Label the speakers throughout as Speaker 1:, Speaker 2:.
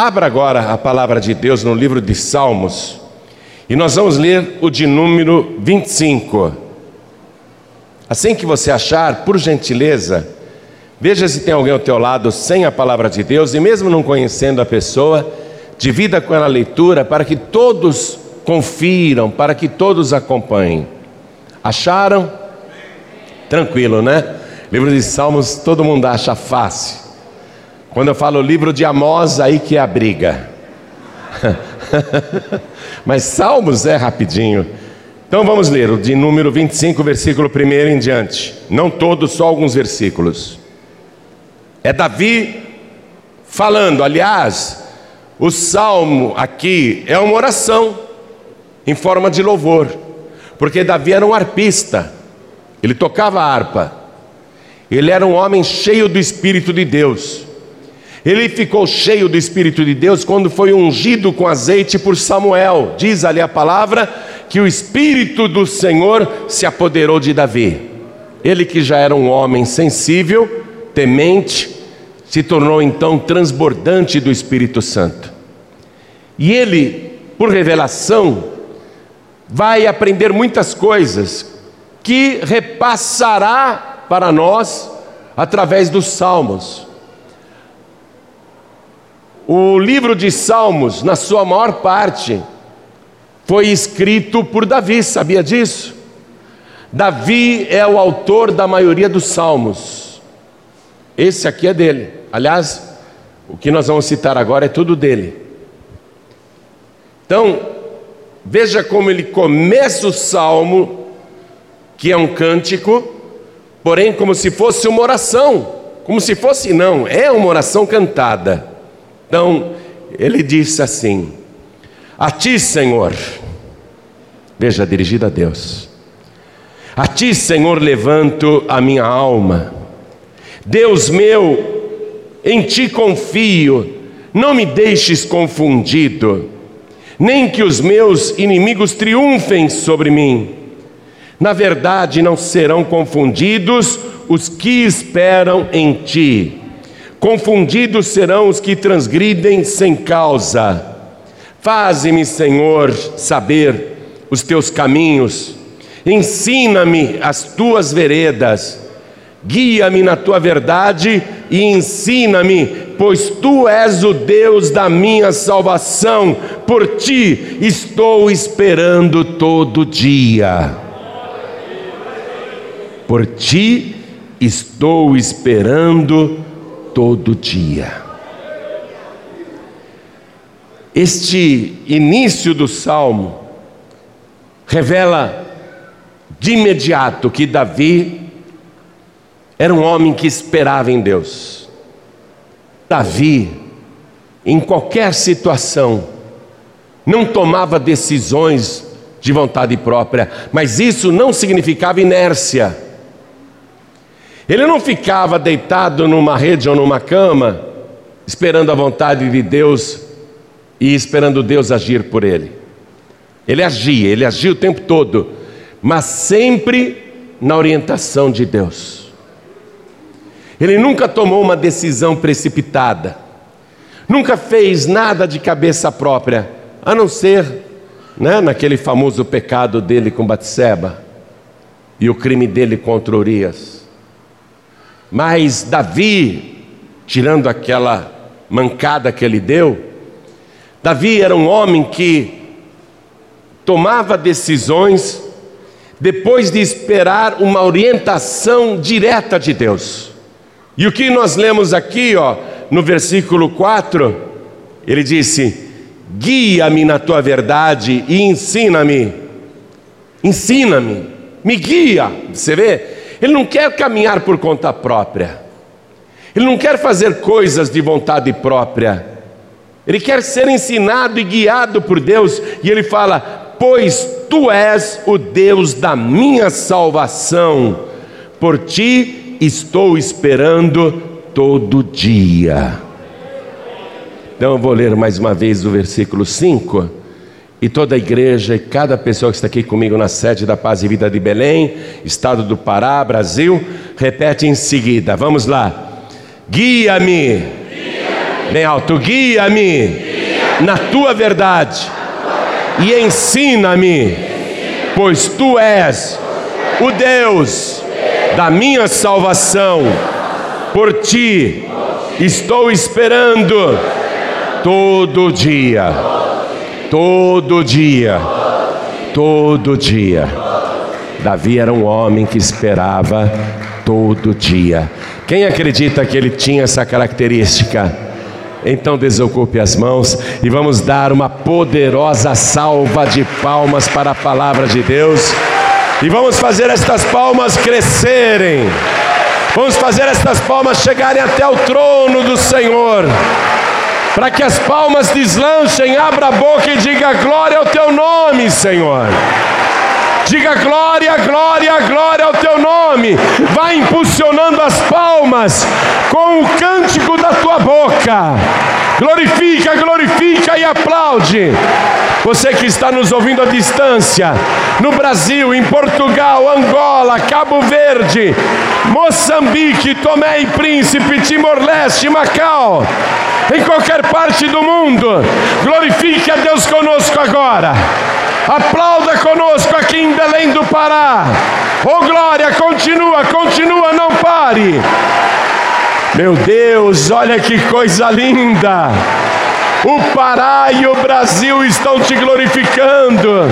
Speaker 1: Abra agora a palavra de Deus no livro de Salmos e nós vamos ler o de número 25. Assim que você achar, por gentileza, veja se tem alguém ao teu lado sem a palavra de Deus e mesmo não conhecendo a pessoa, divida com ela a leitura para que todos confiram, para que todos acompanhem. Acharam? Tranquilo, né? Livro de Salmos todo mundo acha fácil. Quando eu falo livro de Amós, aí que é a briga. Mas Salmos é rapidinho. Então vamos ler o de número 25, versículo 1 em diante. Não todos, só alguns versículos. É Davi falando, aliás, o salmo aqui é uma oração em forma de louvor, porque Davi era um arpista, ele tocava harpa, ele era um homem cheio do Espírito de Deus. Ele ficou cheio do Espírito de Deus quando foi ungido com azeite por Samuel. Diz ali a palavra que o Espírito do Senhor se apoderou de Davi. Ele que já era um homem sensível, temente, se tornou então transbordante do Espírito Santo. E ele, por revelação, vai aprender muitas coisas que repassará para nós através dos salmos. O livro de Salmos, na sua maior parte, foi escrito por Davi, sabia disso? Davi é o autor da maioria dos salmos. Esse aqui é dele. Aliás, o que nós vamos citar agora é tudo dele. Então, veja como ele começa o salmo, que é um cântico, porém como se fosse uma oração, como se fosse não, é uma oração cantada. Então, ele disse assim: A ti, Senhor, veja, dirigido a Deus, a ti, Senhor, levanto a minha alma, Deus meu, em ti confio, não me deixes confundido, nem que os meus inimigos triunfem sobre mim. Na verdade, não serão confundidos os que esperam em ti. Confundidos serão os que transgridem sem causa. Faze-me, Senhor, saber os teus caminhos, ensina-me as tuas veredas, guia-me na tua verdade e ensina-me, pois tu és o Deus da minha salvação, por ti estou esperando todo dia. Por ti estou esperando todo dia. Este início do salmo revela de imediato que Davi era um homem que esperava em Deus. Davi, em qualquer situação, não tomava decisões de vontade própria, mas isso não significava inércia. Ele não ficava deitado numa rede ou numa cama, esperando a vontade de Deus e esperando Deus agir por ele. Ele agia, ele agia o tempo todo, mas sempre na orientação de Deus. Ele nunca tomou uma decisão precipitada, nunca fez nada de cabeça própria, a não ser né, naquele famoso pecado dele com Batseba e o crime dele contra Urias. Mas Davi, tirando aquela mancada que ele deu, Davi era um homem que tomava decisões depois de esperar uma orientação direta de Deus. E o que nós lemos aqui, ó, no versículo 4, ele disse: Guia-me na tua verdade e ensina-me. Ensina-me, me guia. Você vê? Ele não quer caminhar por conta própria. Ele não quer fazer coisas de vontade própria. Ele quer ser ensinado e guiado por Deus. E ele fala: Pois tu és o Deus da minha salvação, por ti estou esperando todo dia. Então eu vou ler mais uma vez o versículo 5. E toda a igreja e cada pessoa que está aqui comigo na sede da Paz e Vida de Belém, estado do Pará, Brasil, repete em seguida. Vamos lá. Guia-me. Guia Bem alto, guia-me na tua verdade e ensina-me, pois tu és o Deus da minha salvação. Por ti estou esperando todo dia, todo dia, todo dia. Davi era um homem que esperava todo dia. Quem acredita que ele tinha essa característica? Então desocupe as mãos e vamos dar uma poderosa salva de palmas para a palavra de Deus. E vamos fazer estas palmas crescerem. Vamos fazer estas palmas chegarem até o trono do Senhor. Para que as palmas deslanchem, abra a boca e diga glória ao teu nome, Senhor. Diga glória, glória, glória ao teu nome. Vai impulsionando as palmas com o cântico da tua boca. Glorifica, glorifica e aplaude. Você que está nos ouvindo à distância, no Brasil, em Portugal, Angola, Cabo Verde, Moçambique, Tomé e Príncipe, Timor-Leste, Macau, em qualquer parte do mundo, glorifique a Deus conosco agora. Aplauda conosco aqui em Belém do Pará. Oh glória, continua, continua, não pare. Meu Deus, olha que coisa linda. O Pará e o Brasil estão te glorificando.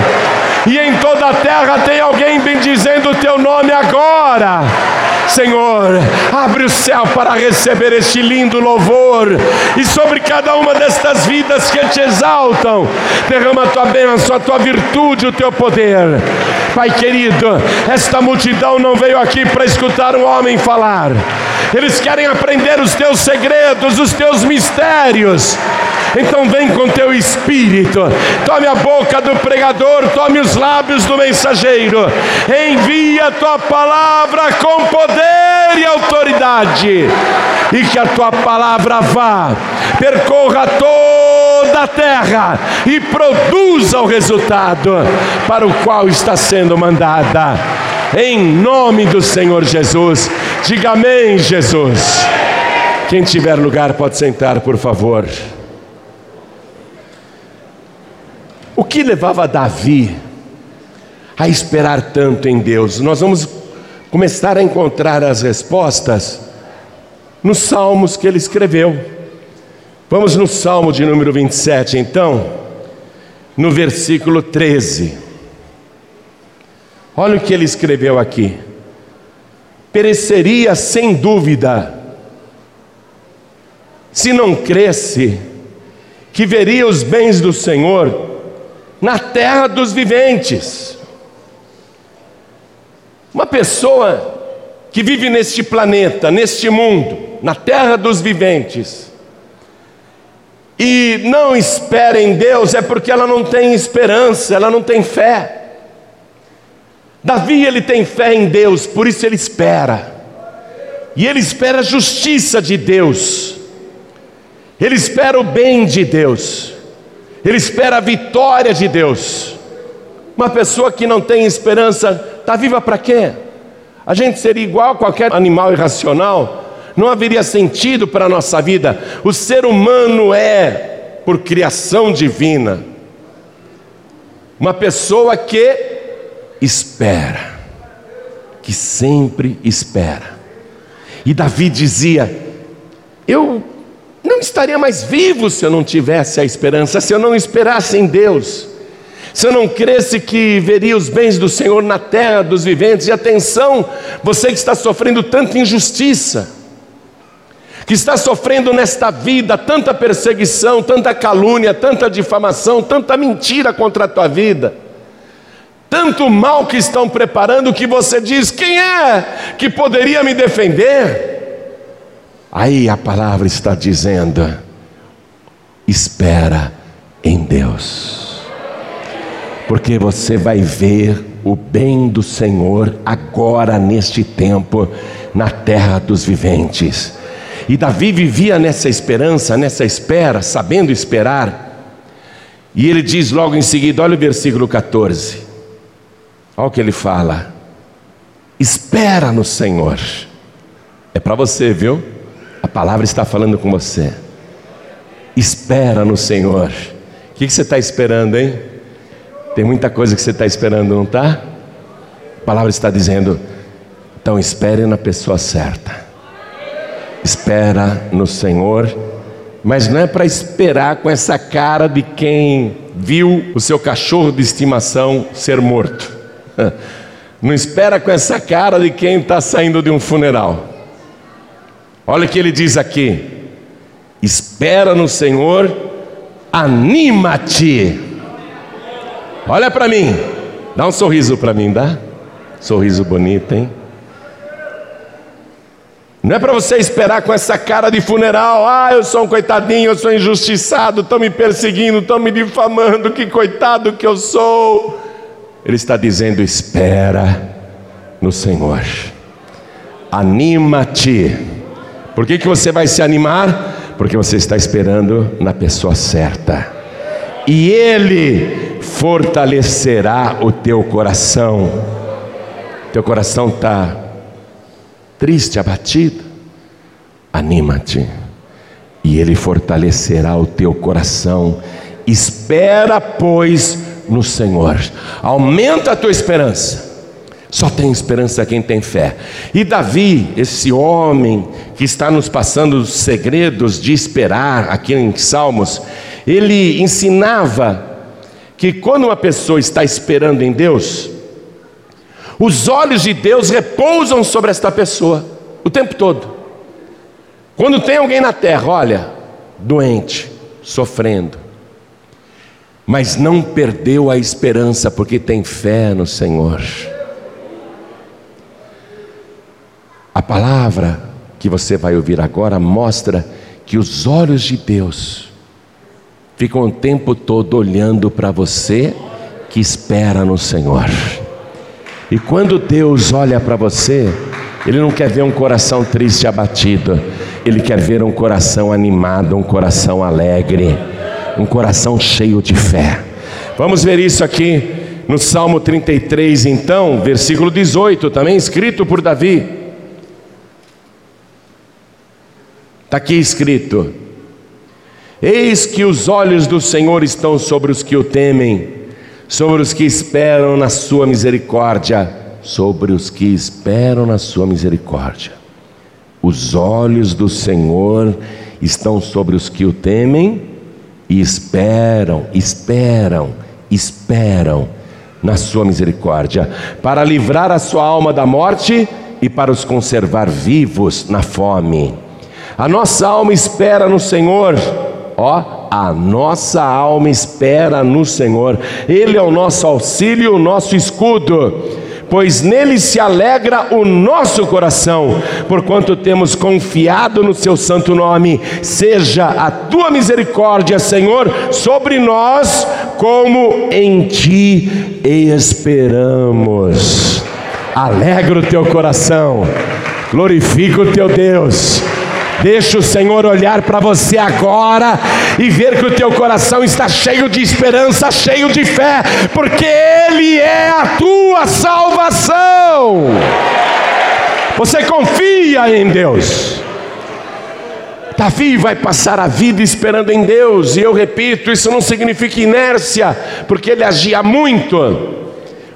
Speaker 1: E em toda a terra tem alguém bendizendo o teu nome agora. Senhor, abre o céu para receber este lindo louvor, e sobre cada uma destas vidas que te exaltam, derrama a tua bênção, a tua virtude, o teu poder. Pai querido, esta multidão não veio aqui para escutar um homem falar, eles querem aprender os teus segredos, os teus mistérios. Então vem com teu espírito, tome a boca do pregador, tome os lábios do mensageiro, envia a tua palavra com poder e autoridade, e que a tua palavra vá, percorra toda a terra e produza o resultado para o qual está sendo mandada. Em nome do Senhor Jesus, diga amém, Jesus. Quem tiver lugar pode sentar, por favor. O que levava Davi a esperar tanto em Deus? Nós vamos começar a encontrar as respostas nos salmos que ele escreveu. Vamos no salmo de número 27, então, no versículo 13. Olha o que ele escreveu aqui. Pereceria sem dúvida, se não cresce, que veria os bens do Senhor na terra dos viventes. Uma pessoa que vive neste planeta, neste mundo, na terra dos viventes, e não espera em Deus, é porque ela não tem esperança, ela não tem fé. Davi ele tem fé em Deus, por isso ele espera. E ele espera a justiça de Deus. Ele espera o bem de Deus ele espera a vitória de Deus. Uma pessoa que não tem esperança, está viva para quê? A gente seria igual a qualquer animal irracional, não haveria sentido para a nossa vida. O ser humano é, por criação divina, uma pessoa que espera, que sempre espera. E Davi dizia: Eu não estaria mais vivo se eu não tivesse a esperança, se eu não esperasse em Deus, se eu não cresce que veria os bens do Senhor na terra dos viventes. E atenção, você que está sofrendo tanta injustiça, que está sofrendo nesta vida tanta perseguição, tanta calúnia, tanta difamação, tanta mentira contra a tua vida, tanto mal que estão preparando que você diz: quem é que poderia me defender? Aí a palavra está dizendo: espera em Deus, porque você vai ver o bem do Senhor agora neste tempo na terra dos viventes. E Davi vivia nessa esperança, nessa espera, sabendo esperar. E ele diz logo em seguida, olha o versículo 14. Olha o que ele fala: Espera no Senhor. É para você, viu? A palavra está falando com você. espera no Senhor. O que você está esperando, hein? Tem muita coisa que você está esperando, não está? A palavra está dizendo, então espere na pessoa certa. Espera no Senhor, mas não é para esperar com essa cara de quem viu o seu cachorro de estimação ser morto. Não espera com essa cara de quem está saindo de um funeral. Olha o que ele diz aqui: espera no Senhor, anima-te. Olha para mim, dá um sorriso para mim, dá? Sorriso bonito, hein? Não é para você esperar com essa cara de funeral, ah, eu sou um coitadinho, eu sou injustiçado, estão me perseguindo, estão me difamando, que coitado que eu sou. Ele está dizendo: espera no Senhor, anima-te por que, que você vai se animar? Porque você está esperando na pessoa certa. E Ele fortalecerá o teu coração. Teu coração está triste, abatido. Anima-te. E Ele fortalecerá o teu coração. Espera, pois, no Senhor. Aumenta a tua esperança. Só tem esperança quem tem fé. E Davi, esse homem que está nos passando os segredos de esperar aqui em Salmos, ele ensinava que quando uma pessoa está esperando em Deus, os olhos de Deus repousam sobre esta pessoa o tempo todo. Quando tem alguém na terra, olha, doente, sofrendo, mas não perdeu a esperança porque tem fé no Senhor. A palavra que você vai ouvir agora mostra que os olhos de Deus ficam o tempo todo olhando para você que espera no Senhor. E quando Deus olha para você, Ele não quer ver um coração triste e abatido, Ele quer ver um coração animado, um coração alegre, um coração cheio de fé. Vamos ver isso aqui no Salmo 33, então, versículo 18, também escrito por Davi. Está aqui escrito: Eis que os olhos do Senhor estão sobre os que o temem, sobre os que esperam na sua misericórdia, sobre os que esperam na sua misericórdia. Os olhos do Senhor estão sobre os que o temem e esperam, esperam, esperam na sua misericórdia, para livrar a sua alma da morte e para os conservar vivos na fome. A nossa alma espera no Senhor. Ó, a nossa alma espera no Senhor. Ele é o nosso auxílio, o nosso escudo pois nele se alegra o nosso coração, porquanto temos confiado no seu santo nome. Seja a tua misericórdia, Senhor, sobre nós, como em ti esperamos. Alegra o teu coração, glorifica o teu Deus Deixa o Senhor olhar para você agora e ver que o teu coração está cheio de esperança, cheio de fé, porque Ele é a tua salvação. Você confia em Deus. Davi vai passar a vida esperando em Deus, e eu repito, isso não significa inércia, porque ele agia muito.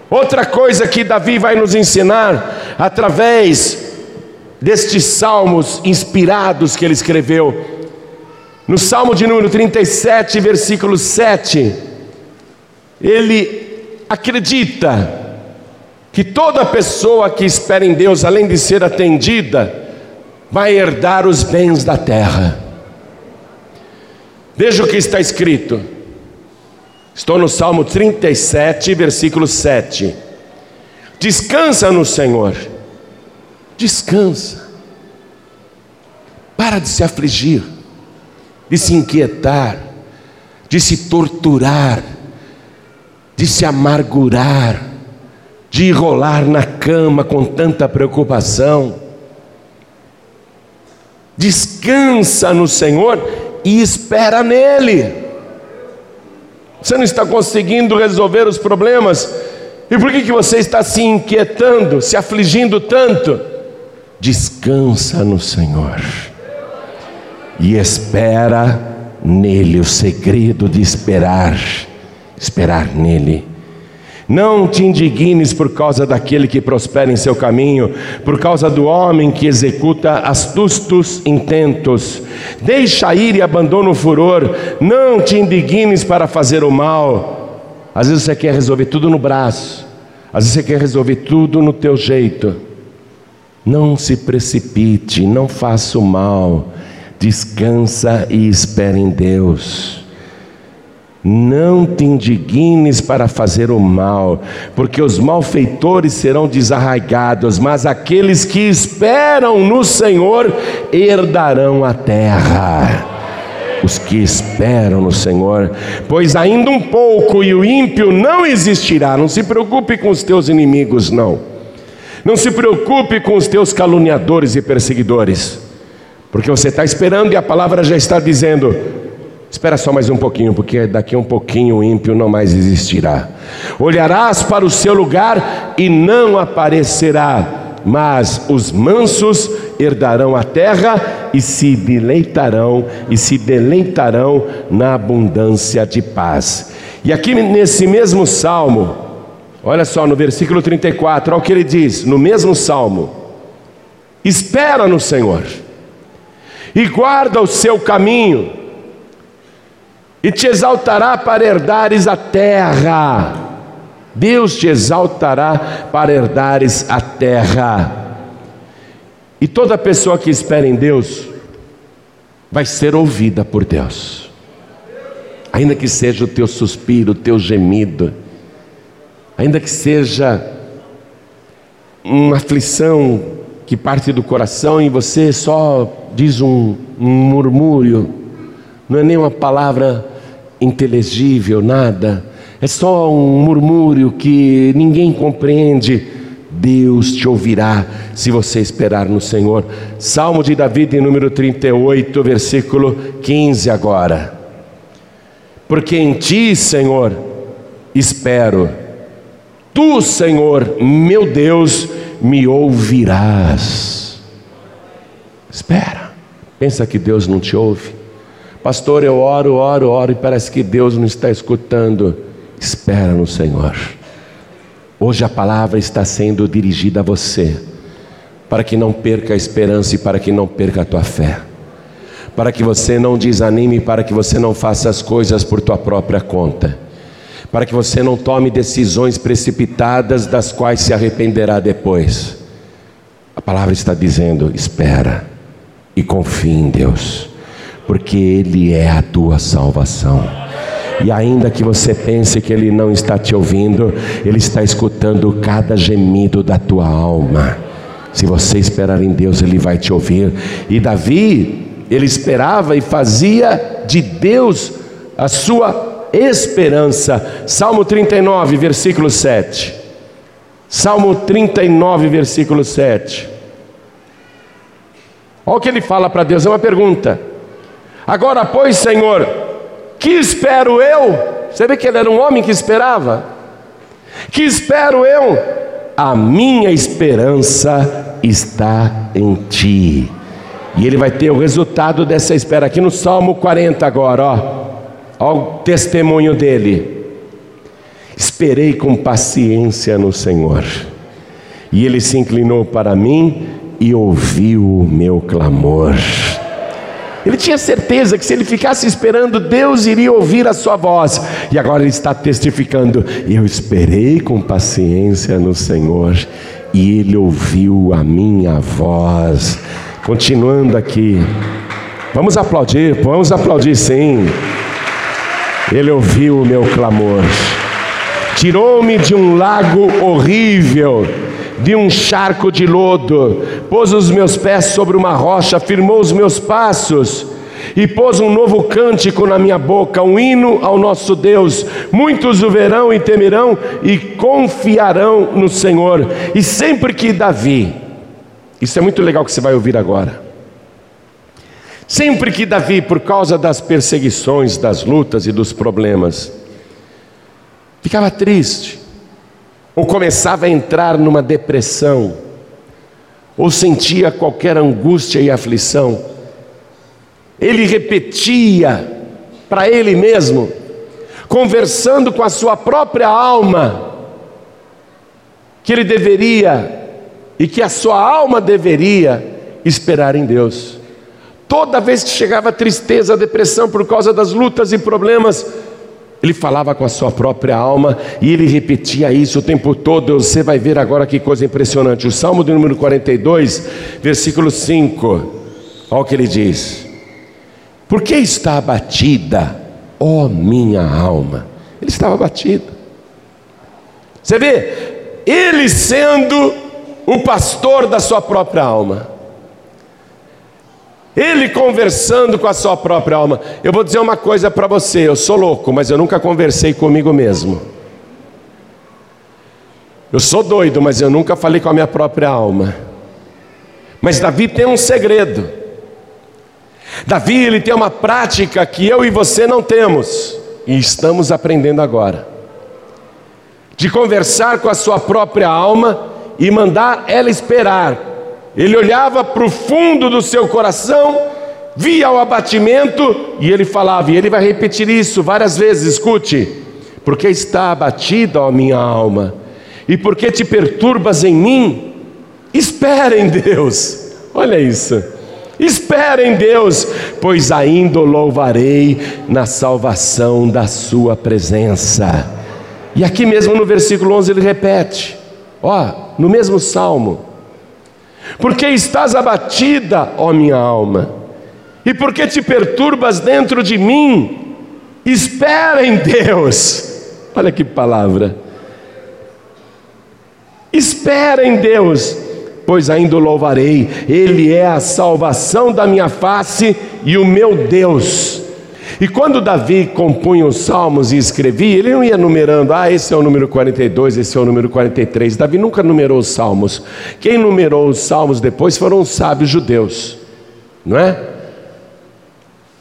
Speaker 1: Outra coisa que Davi vai nos ensinar, através destes salmos inspirados que ele escreveu. No Salmo de número 37, versículo 7, ele acredita que toda pessoa que espera em Deus, além de ser atendida, vai herdar os bens da terra. Veja o que está escrito. Estou no Salmo 37, versículo 7. Descansa no Senhor Descansa. Para de se afligir, de se inquietar, de se torturar, de se amargurar, de enrolar na cama com tanta preocupação. Descansa no Senhor e espera nele. Você não está conseguindo resolver os problemas, e por que, que você está se inquietando, se afligindo tanto? Descansa no Senhor e espera nele, o segredo de esperar, esperar nele. Não te indignes por causa daquele que prospera em seu caminho, por causa do homem que executa astutos intentos. Deixa ir e abandona o furor. Não te indignes para fazer o mal. Às vezes você quer resolver tudo no braço, às vezes você quer resolver tudo no teu jeito. Não se precipite, não faça o mal. Descansa e espera em Deus. Não te indignes para fazer o mal, porque os malfeitores serão desarraigados, mas aqueles que esperam no Senhor herdarão a terra. Os que esperam no Senhor, pois ainda um pouco e o ímpio não existirá. Não se preocupe com os teus inimigos, não. Não se preocupe com os teus caluniadores e perseguidores, porque você está esperando e a palavra já está dizendo: Espera só mais um pouquinho, porque daqui a um pouquinho o ímpio não mais existirá. Olharás para o seu lugar e não aparecerá, mas os mansos herdarão a terra e se deleitarão e se deleitarão na abundância de paz. E aqui nesse mesmo salmo, olha só no versículo 34, olha o que ele diz, no mesmo salmo: Espera no Senhor e guarda o seu caminho e te exaltará para herdares a terra. Deus te exaltará para herdares a terra. E toda pessoa que espera em Deus vai ser ouvida por Deus. Ainda que seja o teu suspiro, o teu gemido, ainda que seja uma aflição que parte do coração e você só diz um, um murmúrio, não é nem uma palavra inteligível, nada, é só um murmúrio que ninguém compreende. Deus te ouvirá se você esperar no Senhor. Salmo de Davi, número 38, versículo 15 agora. Porque em ti, Senhor, espero. Tu, Senhor, meu Deus, me ouvirás. Espera. Pensa que Deus não te ouve? Pastor, eu oro, oro, oro e parece que Deus não está escutando. Espera no Senhor. Hoje a palavra está sendo dirigida a você, para que não perca a esperança e para que não perca a tua fé, para que você não desanime, para que você não faça as coisas por tua própria conta, para que você não tome decisões precipitadas das quais se arrependerá depois. A palavra está dizendo: espera e confie em Deus porque Ele é a tua salvação. E ainda que você pense que Ele não está te ouvindo, Ele está escutando cada gemido da tua alma. Se você esperar em Deus, Ele vai te ouvir. E Davi, ele esperava e fazia de Deus a sua esperança. Salmo 39, versículo 7. Salmo 39, versículo 7. Olha o que ele fala para Deus, é uma pergunta. Agora, pois, Senhor, que espero eu? Você vê que ele era um homem que esperava. Que espero eu? A minha esperança está em ti. E ele vai ter o resultado dessa espera aqui no Salmo 40 agora, ó. Ó o testemunho dele. Esperei com paciência no Senhor. E ele se inclinou para mim e ouviu o meu clamor. Ele tinha certeza que se ele ficasse esperando, Deus iria ouvir a sua voz. E agora ele está testificando: Eu esperei com paciência no Senhor, e ele ouviu a minha voz. Continuando aqui, vamos aplaudir, vamos aplaudir sim. Ele ouviu o meu clamor, tirou-me de um lago horrível de um charco de lodo, pôs os meus pés sobre uma rocha, firmou os meus passos e pôs um novo cântico na minha boca, um hino ao nosso Deus. Muitos o verão e temerão e confiarão no Senhor. E sempre que Davi, isso é muito legal que você vai ouvir agora. Sempre que Davi, por causa das perseguições, das lutas e dos problemas, ficava triste, ou começava a entrar numa depressão, ou sentia qualquer angústia e aflição, ele repetia para ele mesmo, conversando com a sua própria alma, que ele deveria e que a sua alma deveria esperar em Deus. Toda vez que chegava tristeza, depressão por causa das lutas e problemas, ele falava com a sua própria alma e ele repetia isso o tempo todo. Você vai ver agora que coisa impressionante. O Salmo de número 42, versículo 5. Olha o que ele diz: Por que está abatida, ó minha alma? Ele estava abatido. Você vê, ele sendo o pastor da sua própria alma. Ele conversando com a sua própria alma. Eu vou dizer uma coisa para você: eu sou louco, mas eu nunca conversei comigo mesmo. Eu sou doido, mas eu nunca falei com a minha própria alma. Mas Davi tem um segredo. Davi ele tem uma prática que eu e você não temos e estamos aprendendo agora. De conversar com a sua própria alma e mandar ela esperar ele olhava para o fundo do seu coração, via o abatimento e ele falava, e ele vai repetir isso várias vezes, escute, porque está abatida, ó minha alma, e porque te perturbas em mim, espera em Deus, olha isso, espera em Deus, pois ainda o louvarei na salvação da sua presença. E aqui mesmo no versículo 11 ele repete, ó, no mesmo salmo, porque estás abatida, ó minha alma, e porque te perturbas dentro de mim, espera em Deus. Olha que palavra. Espera em Deus, pois ainda o louvarei, Ele é a salvação da minha face e o meu Deus. E quando Davi compunha os salmos e escrevia, ele não ia numerando, ah, esse é o número 42, esse é o número 43. Davi nunca numerou os salmos. Quem numerou os salmos depois foram os sábios judeus, não é?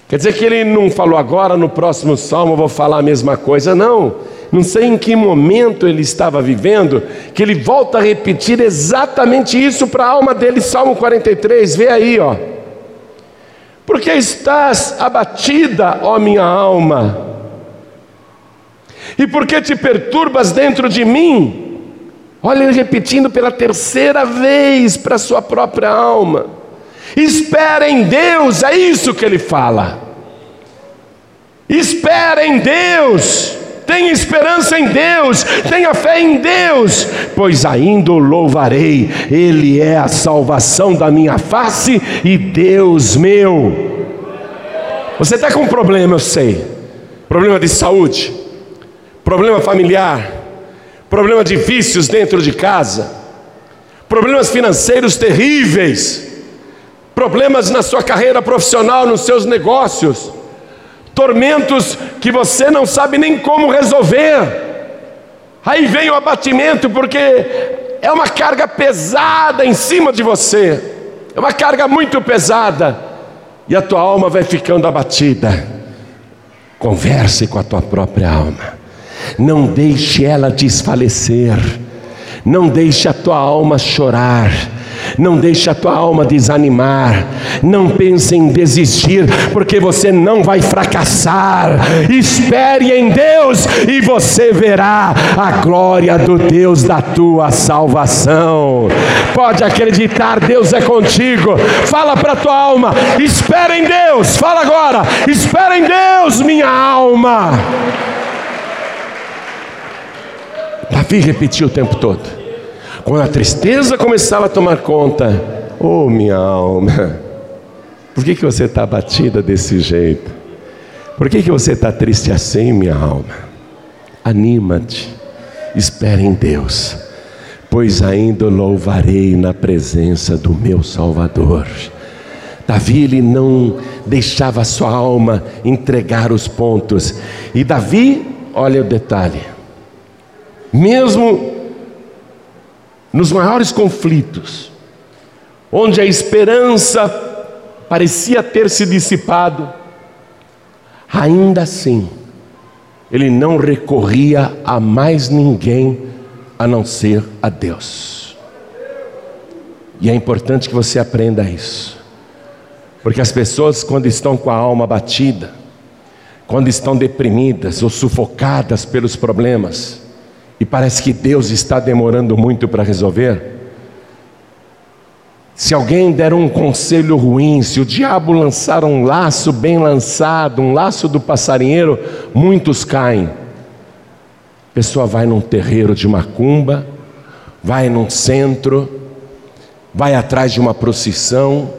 Speaker 1: Quer dizer que ele não falou agora, no próximo salmo eu vou falar a mesma coisa, não. Não sei em que momento ele estava vivendo, que ele volta a repetir exatamente isso para a alma dele, Salmo 43, vê aí, ó. Porque estás abatida, ó minha alma? E por que te perturbas dentro de mim? Olha ele repetindo pela terceira vez para sua própria alma. Espera em Deus, é isso que ele fala. Espera em Deus. Tenha esperança em Deus, tenha fé em Deus, pois ainda o louvarei, Ele é a salvação da minha face e Deus meu. Você está com um problema, eu sei, problema de saúde, problema familiar, problema de vícios dentro de casa, problemas financeiros terríveis, problemas na sua carreira profissional, nos seus negócios tormentos que você não sabe nem como resolver. Aí vem o abatimento, porque é uma carga pesada em cima de você, é uma carga muito pesada, e a tua alma vai ficando abatida. Converse com a tua própria alma, não deixe ela desfalecer, não deixe a tua alma chorar não deixe a tua alma desanimar. Não pense em desistir, porque você não vai fracassar. Espere em Deus e você verá a glória do Deus da tua salvação. Pode acreditar, Deus é contigo. Fala para a tua alma: espera em Deus. Fala agora: espera em Deus, minha alma. Davi repetiu o tempo todo. Quando a tristeza começava a tomar conta, oh minha alma, por que, que você está abatida desse jeito? Por que, que você está triste assim, minha alma? Anima-te, espere em Deus, pois ainda louvarei na presença do meu Salvador. Davi ele não deixava a sua alma entregar os pontos. E Davi, olha o detalhe. Mesmo nos maiores conflitos, onde a esperança parecia ter se dissipado, ainda assim, ele não recorria a mais ninguém a não ser a Deus. E é importante que você aprenda isso, porque as pessoas, quando estão com a alma batida, quando estão deprimidas ou sufocadas pelos problemas e parece que Deus está demorando muito para resolver? Se alguém der um conselho ruim, se o diabo lançar um laço bem lançado, um laço do passarinheiro, muitos caem. A pessoa vai num terreiro de macumba, vai num centro, vai atrás de uma procissão,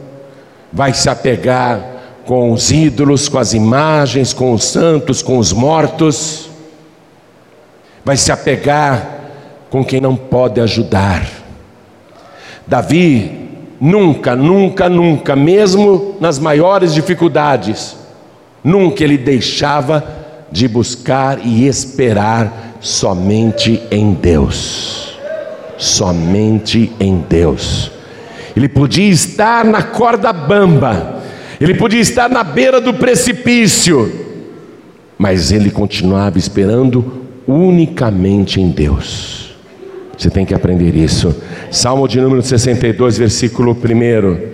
Speaker 1: vai se apegar com os ídolos, com as imagens, com os santos, com os mortos, vai se apegar com quem não pode ajudar. Davi nunca, nunca, nunca, mesmo nas maiores dificuldades, nunca ele deixava de buscar e esperar somente em Deus. Somente em Deus. Ele podia estar na corda bamba, ele podia estar na beira do precipício, mas ele continuava esperando unicamente em Deus. Você tem que aprender isso. Salmo de número 62, versículo 1.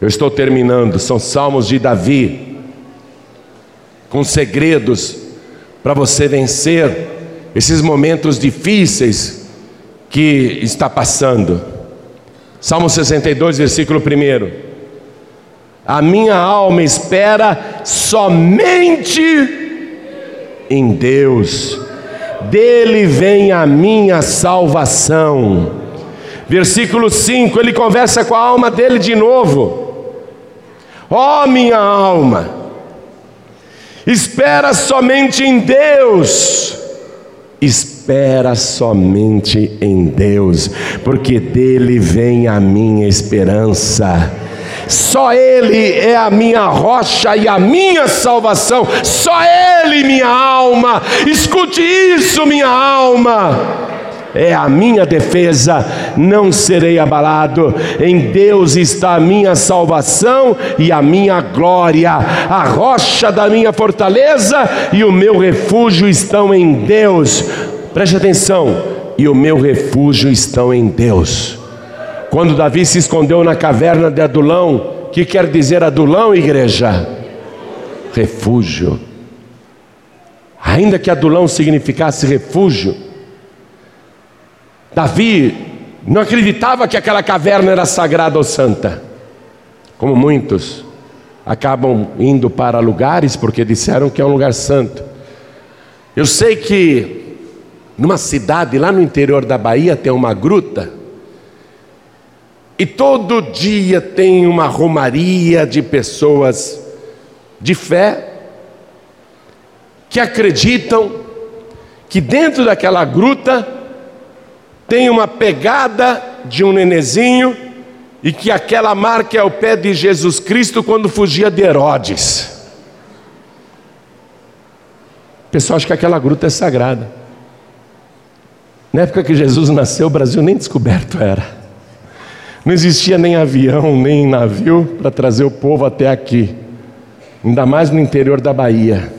Speaker 1: Eu estou terminando, são salmos de Davi, com segredos para você vencer esses momentos difíceis que está passando. Salmo 62, versículo 1. A minha alma espera somente em Deus, dele vem a minha salvação. Versículo 5, ele conversa com a alma dele de novo. Ó oh, minha alma, espera somente em Deus, espera somente em Deus, porque dele vem a minha esperança. Só Ele é a minha rocha e a minha salvação. Só Ele, minha alma. Escute isso, minha alma é a minha defesa, não serei abalado. Em Deus está a minha salvação e a minha glória, a rocha da minha fortaleza e o meu refúgio estão em Deus. Preste atenção, e o meu refúgio estão em Deus. Quando Davi se escondeu na caverna de Adulão, o que quer dizer Adulão, igreja? Refúgio. Ainda que Adulão significasse refúgio, Davi não acreditava que aquela caverna era sagrada ou santa, como muitos acabam indo para lugares porque disseram que é um lugar santo. Eu sei que numa cidade lá no interior da Bahia tem uma gruta e todo dia tem uma romaria de pessoas de fé que acreditam que dentro daquela gruta tem uma pegada de um nenezinho e que aquela marca é o pé de Jesus Cristo quando fugia de Herodes. O pessoal acha que aquela gruta é sagrada. Na época que Jesus nasceu, o Brasil nem descoberto era. Não existia nem avião, nem navio para trazer o povo até aqui, ainda mais no interior da Bahia.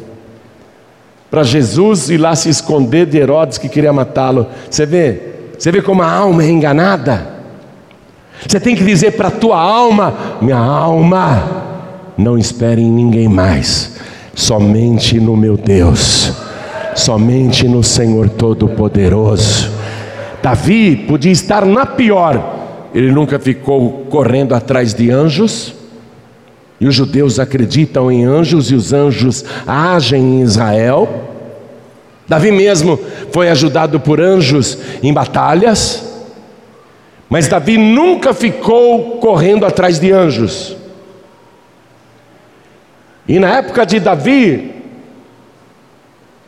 Speaker 1: Para Jesus ir lá se esconder de Herodes que queria matá-lo. Você vê? Você vê como a alma é enganada? Você tem que dizer para a tua alma: minha alma, não espere em ninguém mais, somente no meu Deus, somente no Senhor Todo-Poderoso. Davi podia estar na pior, ele nunca ficou correndo atrás de anjos. E os judeus acreditam em anjos e os anjos agem em Israel. Davi mesmo foi ajudado por anjos em batalhas. Mas Davi nunca ficou correndo atrás de anjos. E na época de Davi,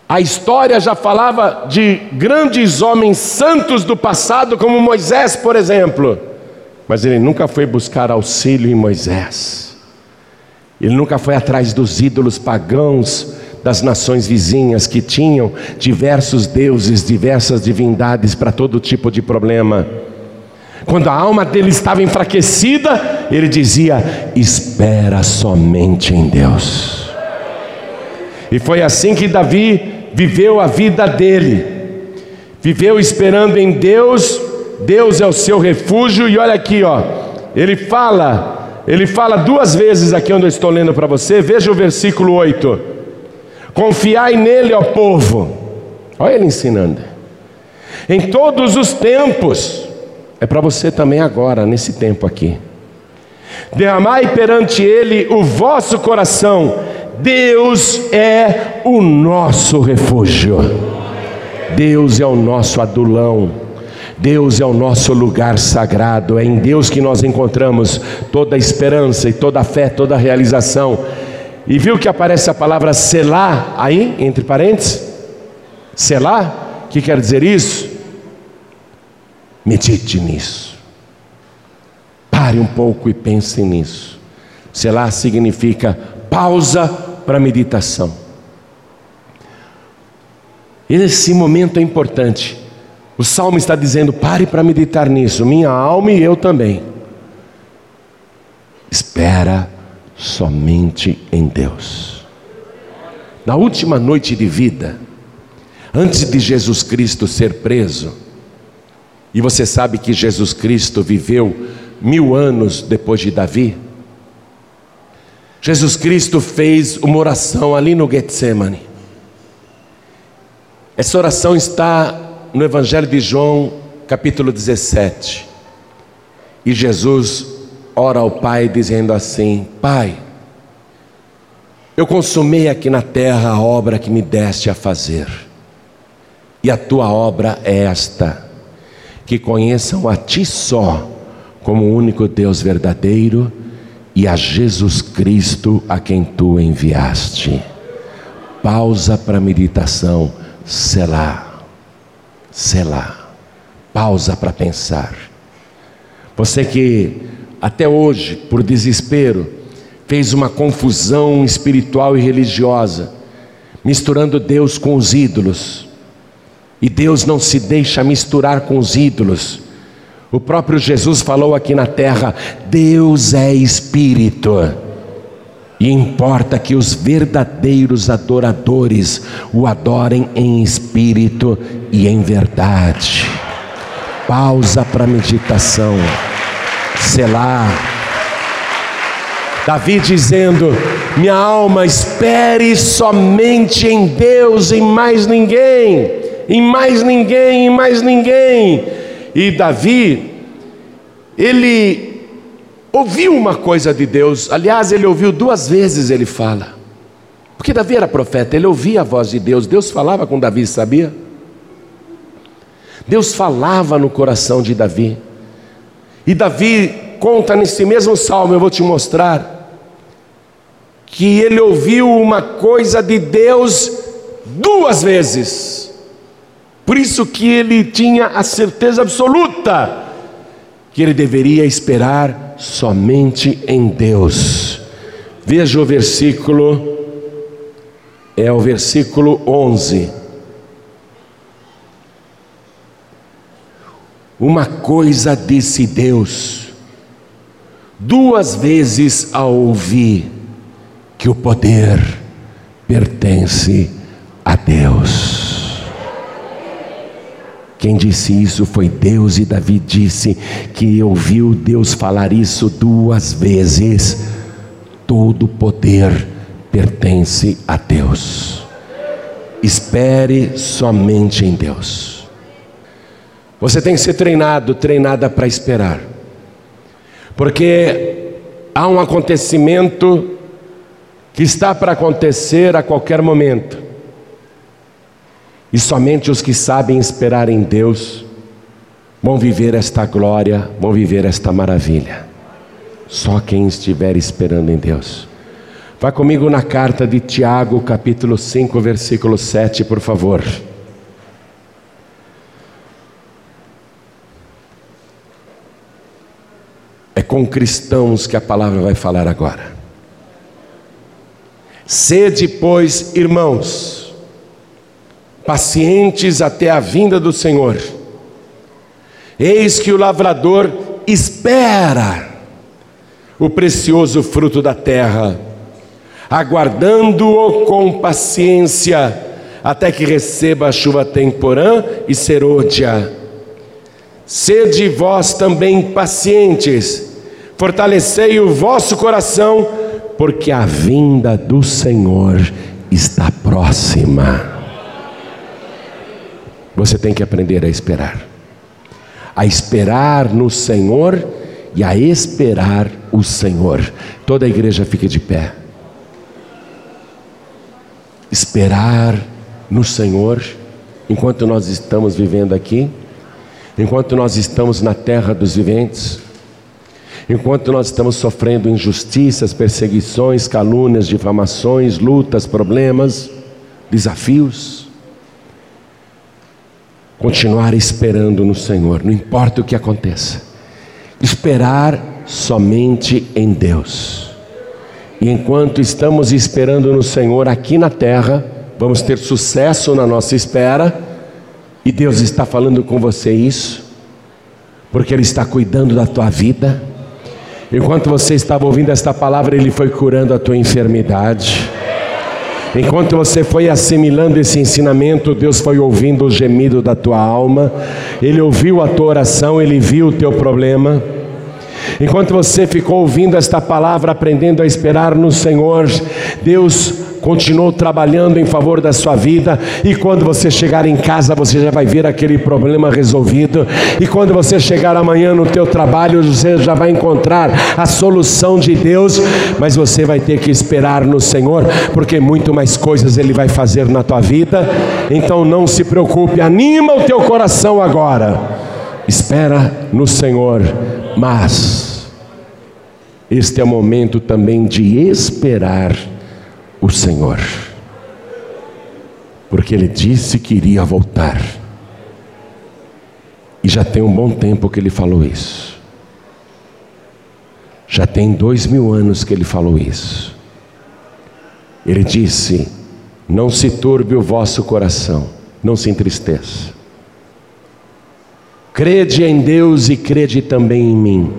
Speaker 1: a história já falava de grandes homens santos do passado, como Moisés, por exemplo. Mas ele nunca foi buscar auxílio em Moisés. Ele nunca foi atrás dos ídolos pagãos das nações vizinhas que tinham diversos deuses, diversas divindades para todo tipo de problema. Quando a alma dele estava enfraquecida, ele dizia: Espera somente em Deus. E foi assim que Davi viveu a vida dele, viveu esperando em Deus Deus é o seu refúgio, e olha aqui, ó, ele fala, ele fala duas vezes aqui onde eu estou lendo para você, veja o versículo 8: Confiai nele, ó povo. Olha ele ensinando. Em todos os tempos, é para você também agora, nesse tempo aqui. Derramai perante ele o vosso coração. Deus é o nosso refúgio. Deus é o nosso adulão. Deus é o nosso lugar sagrado, é em Deus que nós encontramos toda a esperança e toda a fé, toda a realização. E viu que aparece a palavra selar aí, entre parênteses? Selar? O que quer dizer isso? Medite nisso. Pare um pouco e pense nisso. Selar significa pausa para meditação. Esse momento é importante. O salmo está dizendo: pare para meditar nisso, minha alma e eu também. Espera somente em Deus. Na última noite de vida, antes de Jesus Cristo ser preso, e você sabe que Jesus Cristo viveu mil anos depois de Davi, Jesus Cristo fez uma oração ali no Getsemane. Essa oração está no Evangelho de João, capítulo 17. E Jesus ora ao Pai dizendo assim: Pai, eu consumei aqui na terra a obra que me deste a fazer, e a tua obra é esta: que conheçam a ti só, como o único Deus verdadeiro, e a Jesus Cristo a quem tu enviaste. Pausa para meditação, selar. Selá. Pausa para pensar. Você que até hoje, por desespero, fez uma confusão espiritual e religiosa, misturando Deus com os ídolos. E Deus não se deixa misturar com os ídolos. O próprio Jesus falou aqui na terra: Deus é espírito. E importa que os verdadeiros adoradores o adorem em espírito e em verdade. Pausa para meditação. Selar. Davi dizendo: Minha alma, espere somente em Deus, em mais ninguém, em mais ninguém, em mais ninguém. E Davi, ele ouviu uma coisa de Deus, aliás, ele ouviu duas vezes, ele fala, porque Davi era profeta, ele ouvia a voz de Deus, Deus falava com Davi, sabia? Deus falava no coração de Davi, e Davi conta nesse mesmo salmo, eu vou te mostrar, que ele ouviu uma coisa de Deus duas vezes, por isso que ele tinha a certeza absoluta que ele deveria esperar somente em Deus. Veja o versículo, é o versículo 11. Uma coisa disse Deus, duas vezes a ouvir, que o poder pertence a Deus. Quem disse isso foi Deus, e Davi disse que ouviu Deus falar isso duas vezes. Todo poder pertence a Deus. Espere somente em Deus. Você tem que ser treinado, treinada para esperar, porque há um acontecimento que está para acontecer a qualquer momento. E somente os que sabem esperar em Deus vão viver esta glória, vão viver esta maravilha. Só quem estiver esperando em Deus. Vá comigo na carta de Tiago, capítulo 5, versículo 7, por favor. É com cristãos que a palavra vai falar agora. Sede, pois, irmãos, pacientes até a vinda do Senhor. Eis que o lavrador espera o precioso fruto da terra, aguardando-o com paciência, até que receba a chuva temporã e serôdia. Sede vós também pacientes, fortalecei o vosso coração, porque a vinda do Senhor está próxima. Você tem que aprender a esperar. A esperar no Senhor e a esperar o Senhor. Toda a igreja fica de pé. Esperar no Senhor enquanto nós estamos vivendo aqui, enquanto nós estamos na terra dos viventes, enquanto nós estamos sofrendo injustiças, perseguições, calúnias, difamações, lutas, problemas, desafios continuar esperando no Senhor, não importa o que aconteça. Esperar somente em Deus. E enquanto estamos esperando no Senhor aqui na terra, vamos ter sucesso na nossa espera. E Deus está falando com você isso, porque Ele está cuidando da tua vida. Enquanto você estava ouvindo esta palavra, Ele foi curando a tua enfermidade. Enquanto você foi assimilando esse ensinamento, Deus foi ouvindo o gemido da tua alma, Ele ouviu a tua oração, Ele viu o teu problema. Enquanto você ficou ouvindo esta palavra, aprendendo a esperar no Senhor, Deus continuou trabalhando em favor da sua vida, e quando você chegar em casa, você já vai ver aquele problema resolvido, e quando você chegar amanhã no teu trabalho, você já vai encontrar a solução de Deus, mas você vai ter que esperar no Senhor, porque muito mais coisas Ele vai fazer na tua vida, então não se preocupe, anima o teu coração agora, espera no Senhor, mas este é o momento também de esperar o Senhor, porque Ele disse que iria voltar, e já tem um bom tempo que Ele falou isso, já tem dois mil anos que Ele falou isso. Ele disse: Não se turbe o vosso coração, não se entristeça. Crede em Deus e crede também em mim.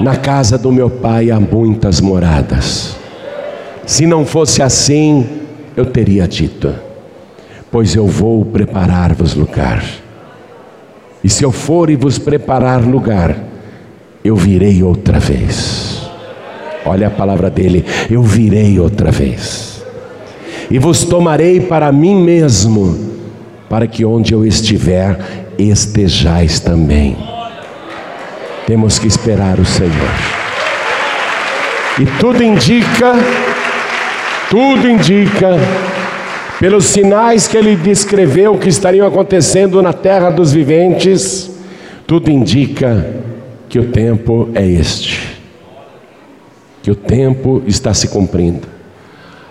Speaker 1: Na casa do meu pai há muitas moradas. Se não fosse assim, eu teria dito: Pois eu vou preparar-vos lugar. E se eu for e vos preparar lugar, eu virei outra vez. Olha a palavra dele: Eu virei outra vez. E vos tomarei para mim mesmo, para que onde eu estiver, estejais também. Temos que esperar o Senhor. E tudo indica tudo indica, pelos sinais que ele descreveu que estariam acontecendo na terra dos viventes, tudo indica que o tempo é este, que o tempo está se cumprindo.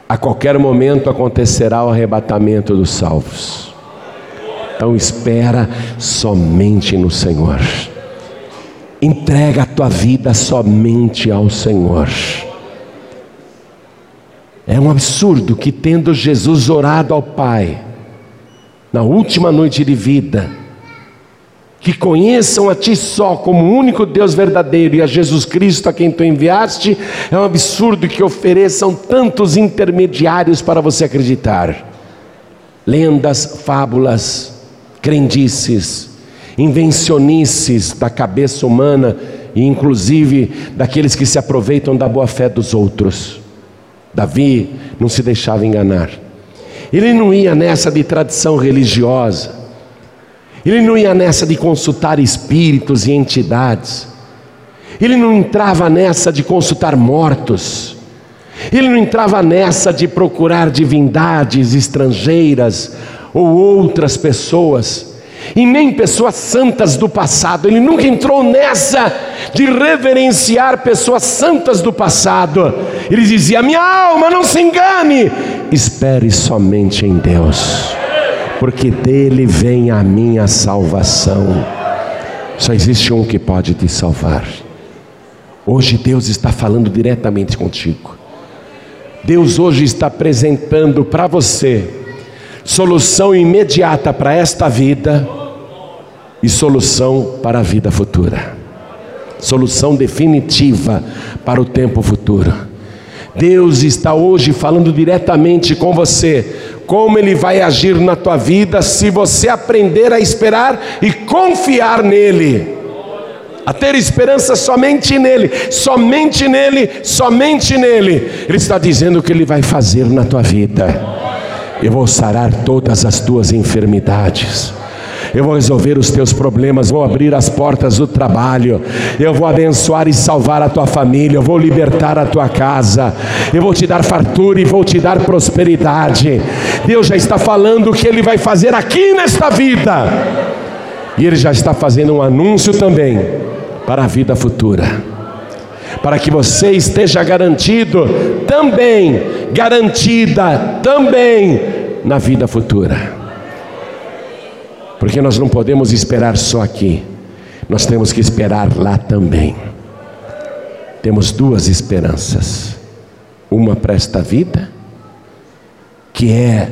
Speaker 1: A qualquer momento acontecerá o arrebatamento dos salvos. Então espera somente no Senhor. Entrega a tua vida somente ao Senhor. É um absurdo que, tendo Jesus orado ao Pai, na última noite de vida, que conheçam a Ti só como o único Deus verdadeiro e a Jesus Cristo a quem Tu enviaste, é um absurdo que ofereçam tantos intermediários para você acreditar. Lendas, fábulas, crendices, invencionices da cabeça humana e inclusive daqueles que se aproveitam da boa fé dos outros. Davi não se deixava enganar. Ele não ia nessa de tradição religiosa. Ele não ia nessa de consultar espíritos e entidades. Ele não entrava nessa de consultar mortos. Ele não entrava nessa de procurar divindades estrangeiras ou outras pessoas e nem pessoas santas do passado. Ele nunca entrou nessa de reverenciar pessoas santas do passado. Ele dizia: Minha alma, não se engane, espere somente em Deus, porque dele vem a minha salvação. Só existe um que pode te salvar. Hoje Deus está falando diretamente contigo. Deus hoje está apresentando para você solução imediata para esta vida e solução para a vida futura. Solução definitiva para o tempo futuro. Deus está hoje falando diretamente com você, como Ele vai agir na tua vida se você aprender a esperar e confiar nele. a ter esperança somente nele, somente nele, somente nele. Ele está dizendo o que ele vai fazer na tua vida. Eu vou sarar todas as tuas enfermidades. Eu vou resolver os teus problemas, vou abrir as portas do trabalho, eu vou abençoar e salvar a tua família, eu vou libertar a tua casa, eu vou te dar fartura e vou te dar prosperidade. Deus já está falando o que Ele vai fazer aqui nesta vida, e Ele já está fazendo um anúncio também para a vida futura, para que você esteja garantido também, garantida também na vida futura. Porque nós não podemos esperar só aqui, nós temos que esperar lá também. Temos duas esperanças: uma para esta vida, que é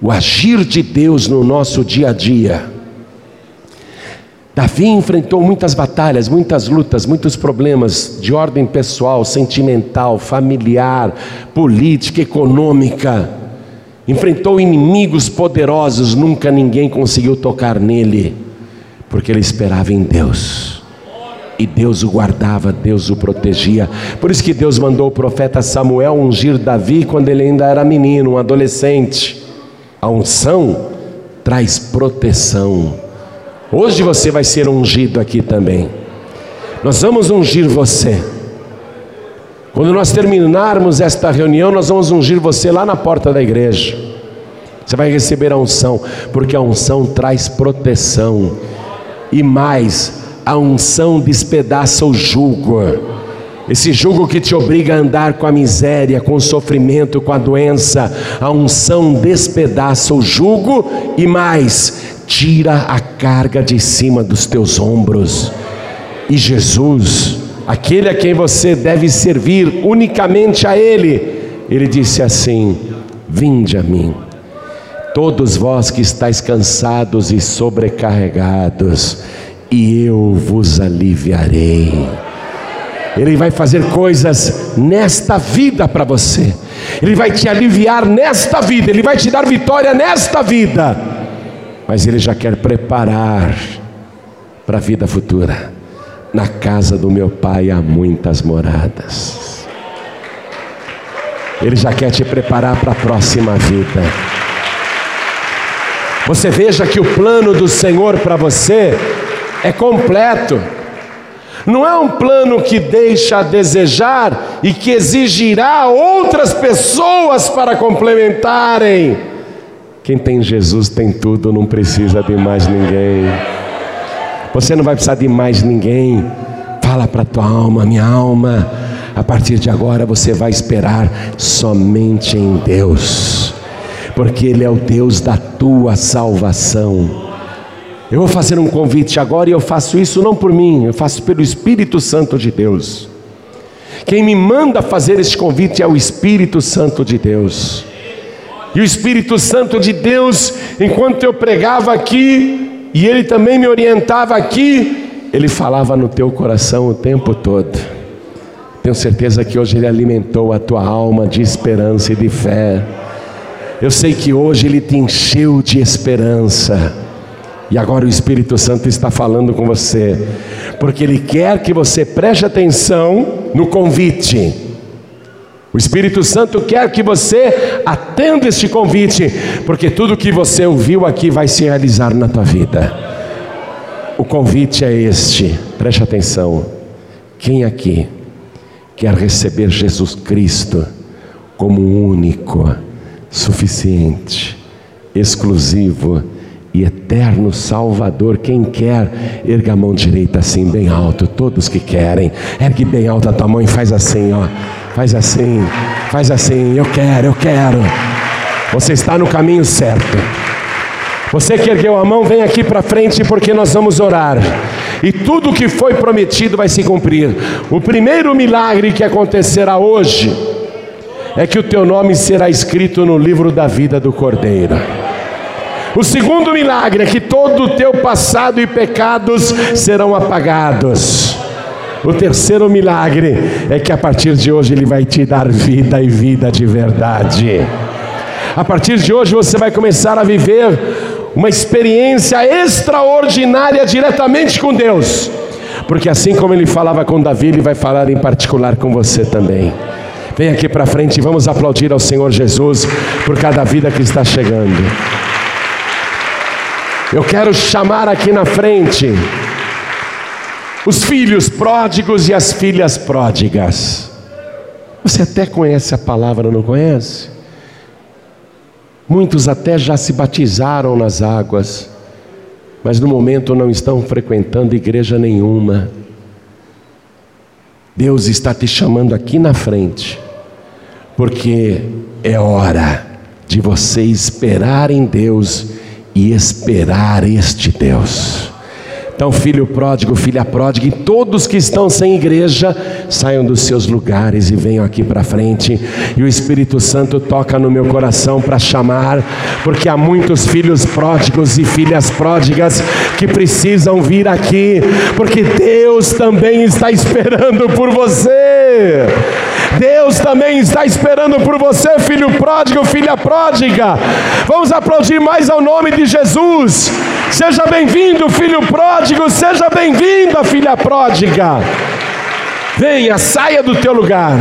Speaker 1: o agir de Deus no nosso dia a dia. Davi enfrentou muitas batalhas, muitas lutas, muitos problemas de ordem pessoal, sentimental, familiar, política, econômica enfrentou inimigos poderosos, nunca ninguém conseguiu tocar nele, porque ele esperava em Deus. E Deus o guardava, Deus o protegia. Por isso que Deus mandou o profeta Samuel ungir Davi quando ele ainda era menino, um adolescente. A unção traz proteção. Hoje você vai ser ungido aqui também. Nós vamos ungir você. Quando nós terminarmos esta reunião, nós vamos ungir você lá na porta da igreja. Você vai receber a unção, porque a unção traz proteção. E mais, a unção despedaça o jugo. Esse jugo que te obriga a andar com a miséria, com o sofrimento, com a doença, a unção despedaça o jugo e mais, tira a carga de cima dos teus ombros. E Jesus, aquele a quem você deve servir unicamente a Ele. Ele disse assim: Vinde a mim, todos vós que estáis cansados e sobrecarregados, e eu vos aliviarei. Ele vai fazer coisas nesta vida para você, Ele vai te aliviar nesta vida, Ele vai te dar vitória nesta vida, mas Ele já quer preparar para a vida futura. Na casa do meu pai há muitas moradas. Ele já quer te preparar para a próxima vida. Você veja que o plano do Senhor para você é completo. Não é um plano que deixa a desejar e que exigirá outras pessoas para complementarem. Quem tem Jesus tem tudo, não precisa de mais ninguém. Você não vai precisar de mais ninguém. Fala para tua alma, minha alma. A partir de agora você vai esperar somente em Deus, porque Ele é o Deus da tua salvação. Eu vou fazer um convite agora e eu faço isso não por mim, eu faço pelo Espírito Santo de Deus. Quem me manda fazer esse convite é o Espírito Santo de Deus. E o Espírito Santo de Deus, enquanto eu pregava aqui, e ele também me orientava aqui, ele falava no teu coração o tempo todo. Tenho certeza que hoje ele alimentou a tua alma de esperança e de fé. Eu sei que hoje ele te encheu de esperança. E agora o Espírito Santo está falando com você, porque ele quer que você preste atenção no convite. O Espírito Santo quer que você atenda este convite, porque tudo que você ouviu aqui vai se realizar na tua vida. O convite é este, preste atenção. Quem aqui quer receber Jesus Cristo como único, suficiente, exclusivo e eterno Salvador? Quem quer, erga a mão direita assim, bem alto. Todos que querem, ergue bem alto a tua mão e faz assim, ó. Faz assim, faz assim, eu quero, eu quero. Você está no caminho certo. Você que ergueu a mão, vem aqui para frente porque nós vamos orar. E tudo o que foi prometido vai se cumprir. O primeiro milagre que acontecerá hoje é que o teu nome será escrito no livro da vida do Cordeiro. O segundo milagre é que todo o teu passado e pecados serão apagados. O terceiro milagre é que a partir de hoje Ele vai te dar vida e vida de verdade. A partir de hoje você vai começar a viver uma experiência extraordinária diretamente com Deus. porque assim como ele falava com Davi, ele vai falar em particular com você também. Vem aqui para frente e vamos aplaudir ao Senhor Jesus por cada vida que está chegando. Eu quero chamar aqui na frente os filhos pródigos e as filhas pródigas. Você até conhece a palavra, não conhece? Muitos até já se batizaram nas águas, mas no momento não estão frequentando igreja nenhuma. Deus está te chamando aqui na frente, porque é hora de você esperar em Deus e esperar este Deus. Então, filho pródigo, filha pródiga, e todos que estão sem igreja, saiam dos seus lugares e venham aqui para frente. E o Espírito Santo toca no meu coração para chamar, porque há muitos filhos pródigos e filhas pródigas que precisam vir aqui, porque Deus também está esperando por você. Deus também está esperando por você, filho pródigo, filha pródiga. Vamos aplaudir mais ao nome de Jesus. Seja bem-vindo, filho pródigo, seja bem-vinda, filha pródiga. Venha, saia do teu lugar.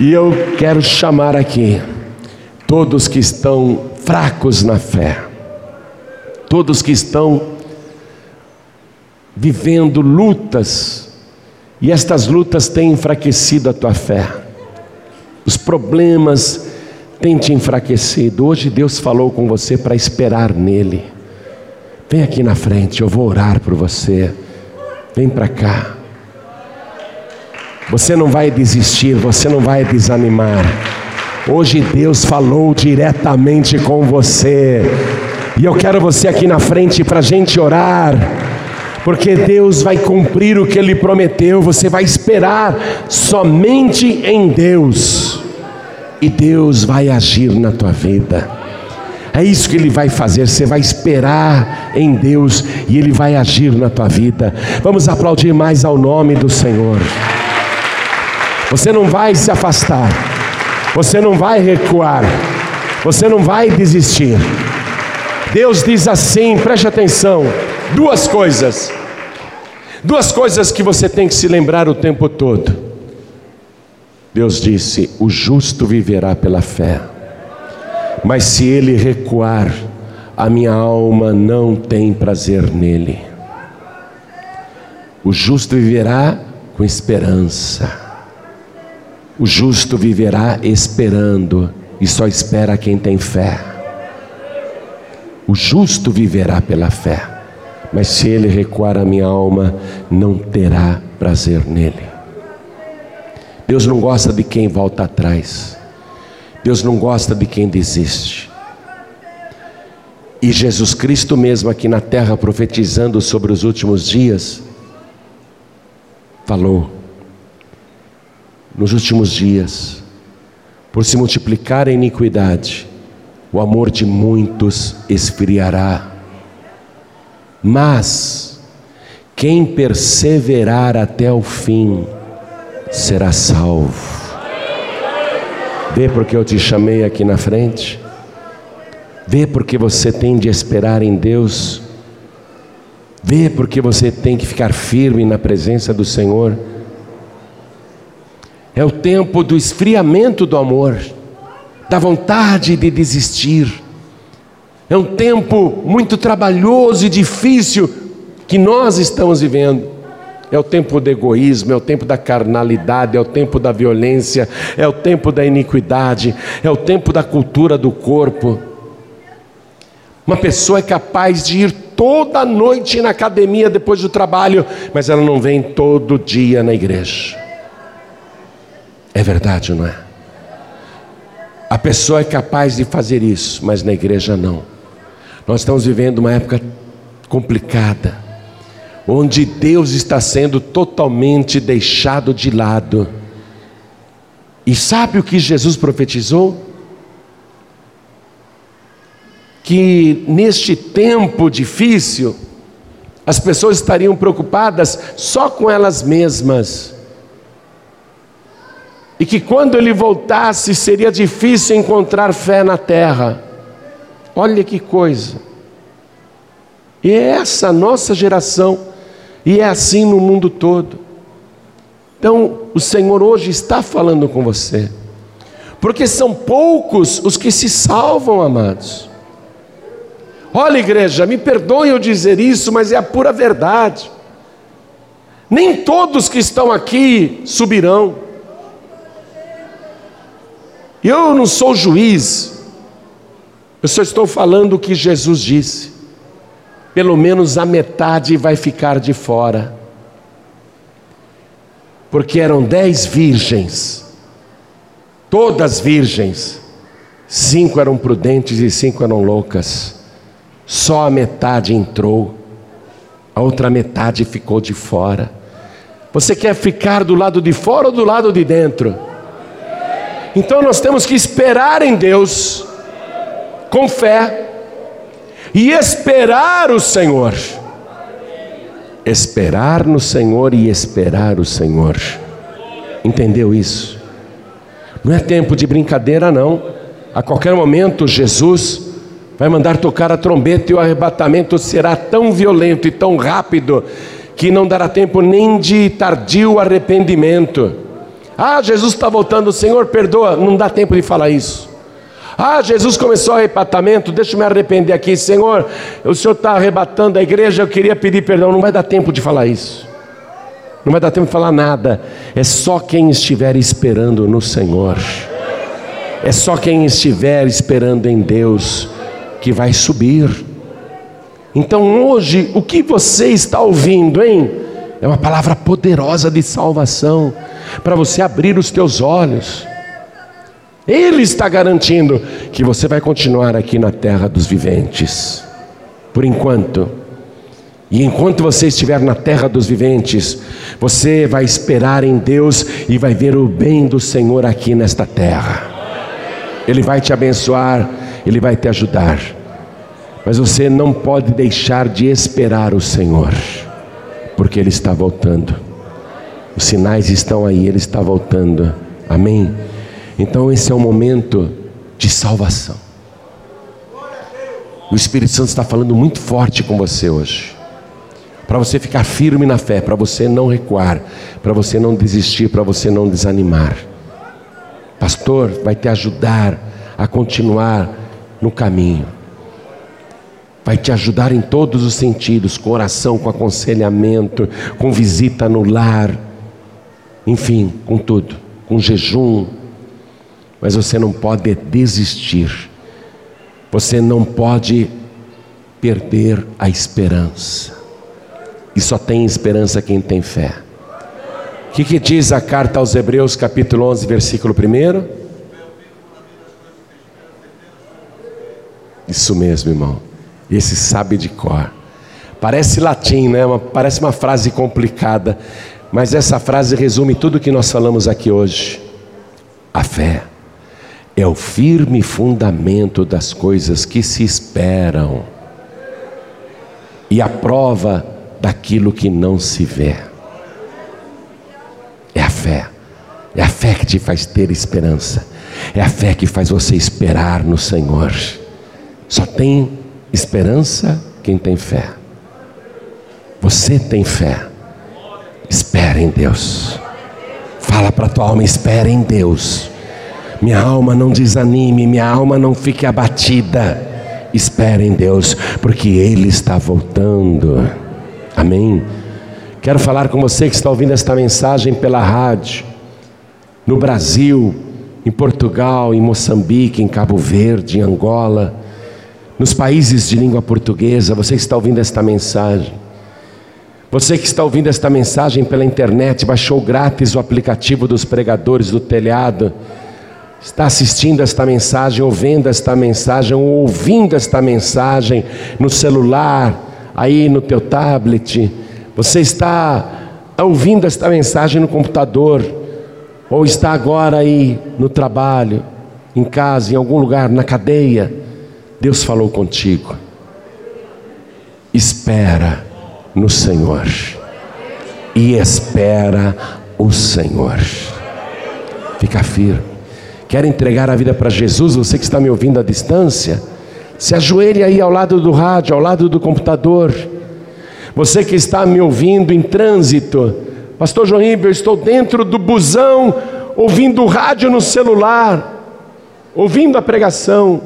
Speaker 1: E eu quero chamar aqui todos que estão fracos na fé, todos que estão vivendo lutas e estas lutas têm enfraquecido a tua fé. Os problemas têm te enfraquecido. Hoje Deus falou com você para esperar nele. Vem aqui na frente, eu vou orar por você. Vem para cá. Você não vai desistir, você não vai desanimar. Hoje Deus falou diretamente com você. E eu quero você aqui na frente para a gente orar porque Deus vai cumprir o que Ele prometeu, você vai esperar somente em Deus, e Deus vai agir na tua vida. É isso que Ele vai fazer, você vai esperar em Deus e Ele vai agir na tua vida. Vamos aplaudir mais ao nome do Senhor. Você não vai se afastar, você não vai recuar, você não vai desistir. Deus diz assim, preste atenção. Duas coisas. Duas coisas que você tem que se lembrar o tempo todo. Deus disse: O justo viverá pela fé. Mas se ele recuar, a minha alma não tem prazer nele. O justo viverá com esperança. O justo viverá esperando, e só espera quem tem fé. O justo viverá pela fé mas se ele recuar a minha alma, não terá prazer nele. Deus não gosta de quem volta atrás. Deus não gosta de quem desiste. E Jesus Cristo mesmo aqui na terra profetizando sobre os últimos dias, falou: nos últimos dias, por se multiplicar a iniquidade, o amor de muitos esfriará mas quem perseverar até o fim será salvo. Vê porque eu te chamei aqui na frente. Vê porque você tem de esperar em Deus. Vê porque você tem que ficar firme na presença do Senhor. É o tempo do esfriamento do amor, da vontade de desistir é um tempo muito trabalhoso e difícil que nós estamos vivendo. É o tempo do egoísmo, é o tempo da carnalidade, é o tempo da violência, é o tempo da iniquidade, é o tempo da cultura do corpo. Uma pessoa é capaz de ir toda noite na academia depois do trabalho, mas ela não vem todo dia na igreja. É verdade, não é? A pessoa é capaz de fazer isso, mas na igreja não. Nós estamos vivendo uma época complicada, onde Deus está sendo totalmente deixado de lado. E sabe o que Jesus profetizou? Que neste tempo difícil, as pessoas estariam preocupadas só com elas mesmas. E que quando ele voltasse seria difícil encontrar fé na terra. Olha que coisa. E é essa nossa geração E é assim no mundo todo. Então, o Senhor hoje está falando com você, porque são poucos os que se salvam, amados. Olha, igreja, me perdoe eu dizer isso, mas é a pura verdade. Nem todos que estão aqui subirão. Eu não sou juiz, eu só estou falando o que Jesus disse. Pelo menos a metade vai ficar de fora. Porque eram dez virgens, todas virgens, cinco eram prudentes e cinco eram loucas. Só a metade entrou, a outra metade ficou de fora. Você quer ficar do lado de fora ou do lado de dentro? Então nós temos que esperar em Deus, com fé, e esperar o Senhor. Esperar no Senhor e esperar o Senhor. Entendeu isso? Não é tempo de brincadeira, não. A qualquer momento, Jesus vai mandar tocar a trombeta e o arrebatamento será tão violento e tão rápido que não dará tempo nem de tardio arrependimento. Ah, Jesus está voltando, Senhor, perdoa, não dá tempo de falar isso. Ah, Jesus começou o arrebatamento, deixa eu me arrepender aqui, Senhor, o Senhor está arrebatando a igreja, eu queria pedir perdão, não vai dar tempo de falar isso. Não vai dar tempo de falar nada. É só quem estiver esperando no Senhor. É só quem estiver esperando em Deus que vai subir. Então hoje, o que você está ouvindo, hein? É uma palavra poderosa de salvação para você abrir os teus olhos. Ele está garantindo que você vai continuar aqui na terra dos viventes, por enquanto. E enquanto você estiver na terra dos viventes, você vai esperar em Deus e vai ver o bem do Senhor aqui nesta terra. Ele vai te abençoar ele vai te ajudar. Mas você não pode deixar de esperar o Senhor, porque Ele está voltando. Os sinais estão aí, Ele está voltando. Amém? Então esse é o momento de salvação. O Espírito Santo está falando muito forte com você hoje. Para você ficar firme na fé, para você não recuar, para você não desistir, para você não desanimar. Pastor, vai te ajudar a continuar no caminho. Vai te ajudar em todos os sentidos, com oração, com aconselhamento, com visita no lar, enfim, com tudo, com jejum. Mas você não pode desistir. Você não pode perder a esperança. E só tem esperança quem tem fé. O que, que diz a carta aos Hebreus, capítulo 11, versículo 1? Isso mesmo, irmão. Esse sabe de cor. Parece latim, né? parece uma frase complicada, mas essa frase resume tudo o que nós falamos aqui hoje. A fé é o firme fundamento das coisas que se esperam e a prova daquilo que não se vê. É a fé. É a fé que te faz ter esperança. É a fé que faz você esperar no Senhor. Só tem esperança quem tem fé. Você tem fé. Espera em Deus. Fala para tua alma, espera em Deus. Minha alma não desanime, minha alma não fique abatida. Espera em Deus, porque Ele está voltando. Amém. Quero falar com você que está ouvindo esta mensagem pela rádio, no Brasil, em Portugal, em Moçambique, em Cabo Verde, em Angola nos países de língua portuguesa, você que está ouvindo esta mensagem. Você que está ouvindo esta mensagem pela internet, baixou grátis o aplicativo dos pregadores do telhado, está assistindo esta mensagem, ouvindo esta mensagem, ou ouvindo esta mensagem no celular, aí no teu tablet, você está ouvindo esta mensagem no computador, ou está agora aí no trabalho, em casa, em algum lugar, na cadeia Deus falou contigo. Espera no Senhor. E espera o Senhor. Fica firme. Quer entregar a vida para Jesus? Você que está me ouvindo à distância, se ajoelhe aí ao lado do rádio, ao lado do computador. Você que está me ouvindo em trânsito, Pastor João eu estou dentro do busão, ouvindo o rádio no celular, ouvindo a pregação.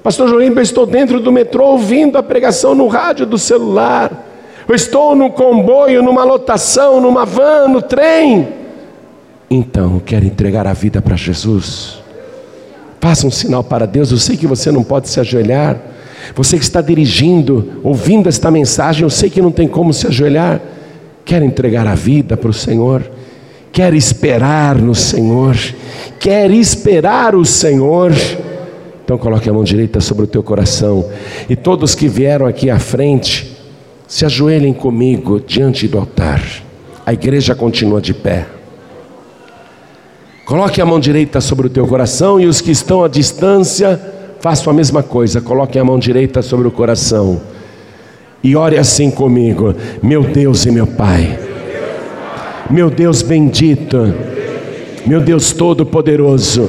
Speaker 1: Pastor João eu estou dentro do metrô, ouvindo a pregação no rádio do celular. Eu estou no comboio, numa lotação, numa van, no trem. Então, quero entregar a vida para Jesus. Faça um sinal para Deus. Eu sei que você não pode se ajoelhar. Você que está dirigindo, ouvindo esta mensagem, eu sei que não tem como se ajoelhar. Quer entregar a vida para o Senhor, quer esperar no Senhor, quer esperar o Senhor. Então coloque a mão direita sobre o teu coração e todos que vieram aqui à frente, se ajoelhem comigo diante do altar. A igreja continua de pé. Coloque a mão direita sobre o teu coração e os que estão à distância, façam a mesma coisa. Coloque a mão direita sobre o coração e ore assim comigo: Meu Deus e meu Pai, meu Deus bendito, meu Deus todo-poderoso,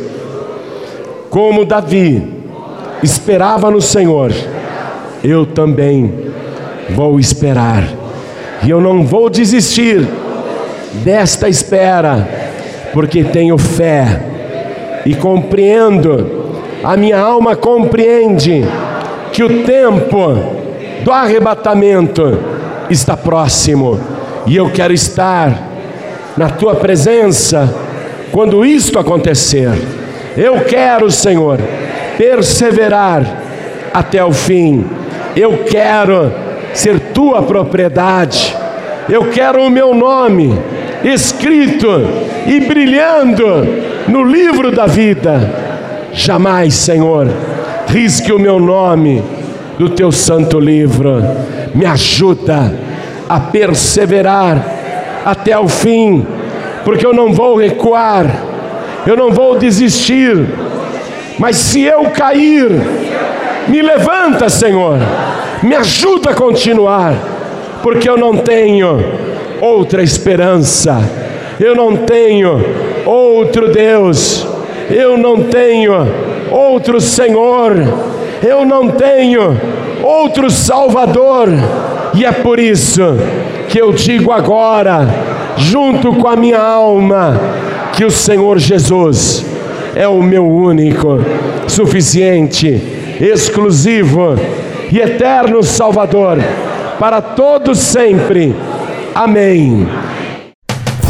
Speaker 1: como Davi esperava no Senhor, eu também vou esperar, e eu não vou desistir desta espera, porque tenho fé e compreendo, a minha alma compreende que o tempo do arrebatamento está próximo e eu quero estar na tua presença quando isto acontecer. Eu quero, Senhor, perseverar até o fim. Eu quero ser tua propriedade. Eu quero o meu nome escrito e brilhando no livro da vida. Jamais, Senhor, risque o meu nome do teu santo livro. Me ajuda a perseverar até o fim, porque eu não vou recuar, eu não vou desistir. Mas se eu cair, me levanta, Senhor, me ajuda a continuar, porque eu não tenho outra esperança, eu não tenho outro Deus, eu não tenho outro Senhor eu não tenho outro Salvador, e é por isso que eu digo agora, junto com a minha alma, que o Senhor Jesus é o meu único, suficiente, exclusivo e eterno Salvador para todos sempre. Amém.